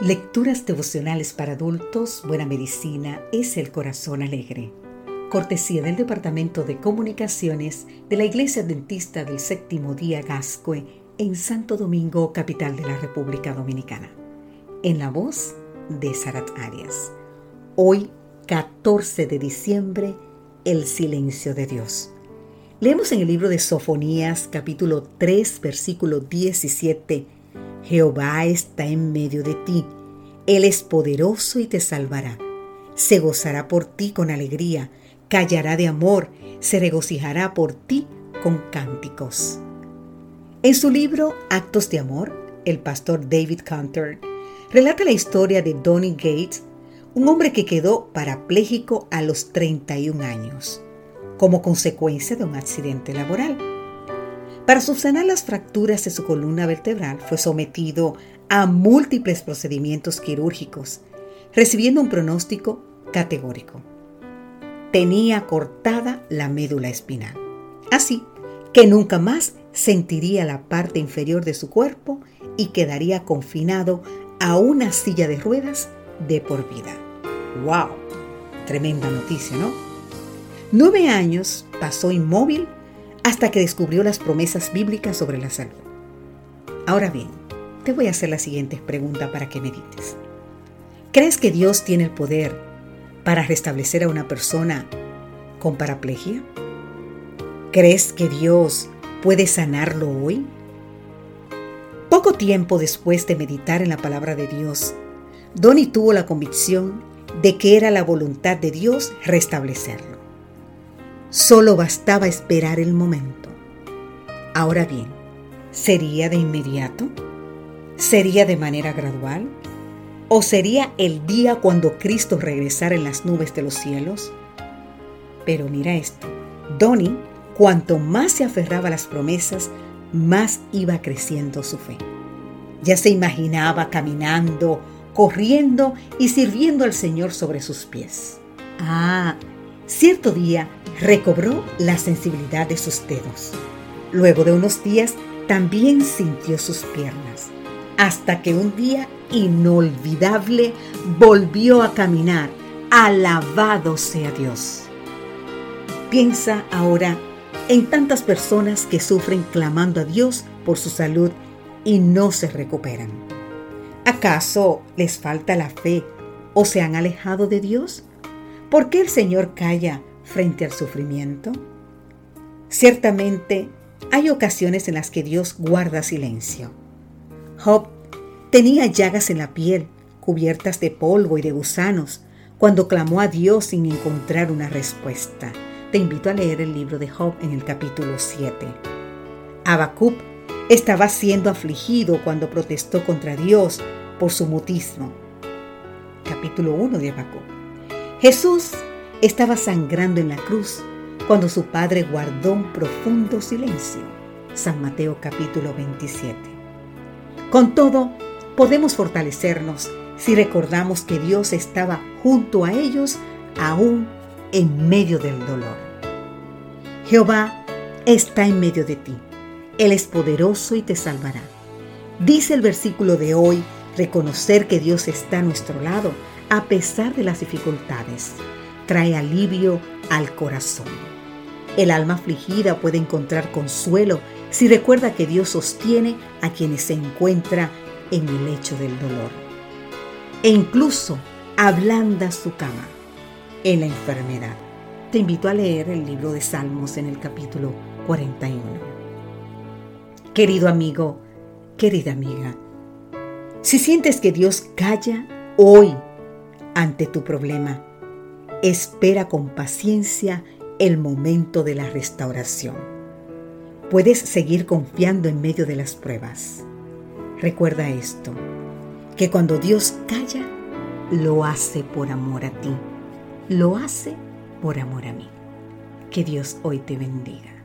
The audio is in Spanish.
Lecturas devocionales para adultos, Buena Medicina es el Corazón Alegre. Cortesía del Departamento de Comunicaciones de la Iglesia Dentista del Séptimo Día Gascue en Santo Domingo, capital de la República Dominicana. En la voz de Sarat Arias. Hoy, 14 de diciembre, el silencio de Dios. Leemos en el libro de Sofonías, capítulo 3, versículo 17 Jehová está en medio de ti. Él es poderoso y te salvará. Se gozará por ti con alegría, callará de amor, se regocijará por ti con cánticos. En su libro Actos de Amor, el pastor David Cantor relata la historia de Donny Gates, un hombre que quedó parapléjico a los 31 años, como consecuencia de un accidente laboral. Para subsanar las fracturas de su columna vertebral fue sometido a múltiples procedimientos quirúrgicos, recibiendo un pronóstico categórico. Tenía cortada la médula espinal, así que nunca más sentiría la parte inferior de su cuerpo y quedaría confinado a una silla de ruedas de por vida. ¡Wow! Tremenda noticia, ¿no? Nueve años pasó inmóvil hasta que descubrió las promesas bíblicas sobre la salud. Ahora bien, te voy a hacer la siguiente pregunta para que medites. ¿Crees que Dios tiene el poder para restablecer a una persona con paraplegia? ¿Crees que Dios puede sanarlo hoy? Poco tiempo después de meditar en la palabra de Dios, Donny tuvo la convicción de que era la voluntad de Dios restablecerlo. Solo bastaba esperar el momento. Ahora bien, ¿sería de inmediato? ¿Sería de manera gradual? ¿O sería el día cuando Cristo regresara en las nubes de los cielos? Pero mira esto, Donnie, cuanto más se aferraba a las promesas, más iba creciendo su fe. Ya se imaginaba caminando, corriendo y sirviendo al Señor sobre sus pies. Ah, cierto día recobró la sensibilidad de sus dedos. Luego de unos días también sintió sus piernas, hasta que un día inolvidable volvió a caminar. Alabado sea Dios. Piensa ahora en tantas personas que sufren clamando a Dios por su salud y no se recuperan. ¿Acaso les falta la fe o se han alejado de Dios? ¿Por qué el Señor calla frente al sufrimiento? Ciertamente hay ocasiones en las que Dios guarda silencio. Job tenía llagas en la piel, cubiertas de polvo y de gusanos, cuando clamó a Dios sin encontrar una respuesta. Te invito a leer el libro de Job en el capítulo 7. Habacuc estaba siendo afligido cuando protestó contra Dios por su mutismo. Capítulo 1 de Habacuc. Jesús estaba sangrando en la cruz cuando su padre guardó un profundo silencio. San Mateo capítulo 27. Con todo, podemos fortalecernos si recordamos que Dios estaba junto a ellos aún en medio del dolor. Jehová está en medio de ti. Él es poderoso y te salvará. Dice el versículo de hoy, reconocer que Dios está a nuestro lado a pesar de las dificultades trae alivio al corazón. El alma afligida puede encontrar consuelo si recuerda que Dios sostiene a quienes se encuentra en el lecho del dolor. E incluso ablanda su cama en la enfermedad. Te invito a leer el libro de Salmos en el capítulo 41. Querido amigo, querida amiga, si sientes que Dios calla hoy ante tu problema, Espera con paciencia el momento de la restauración. Puedes seguir confiando en medio de las pruebas. Recuerda esto, que cuando Dios calla, lo hace por amor a ti, lo hace por amor a mí. Que Dios hoy te bendiga.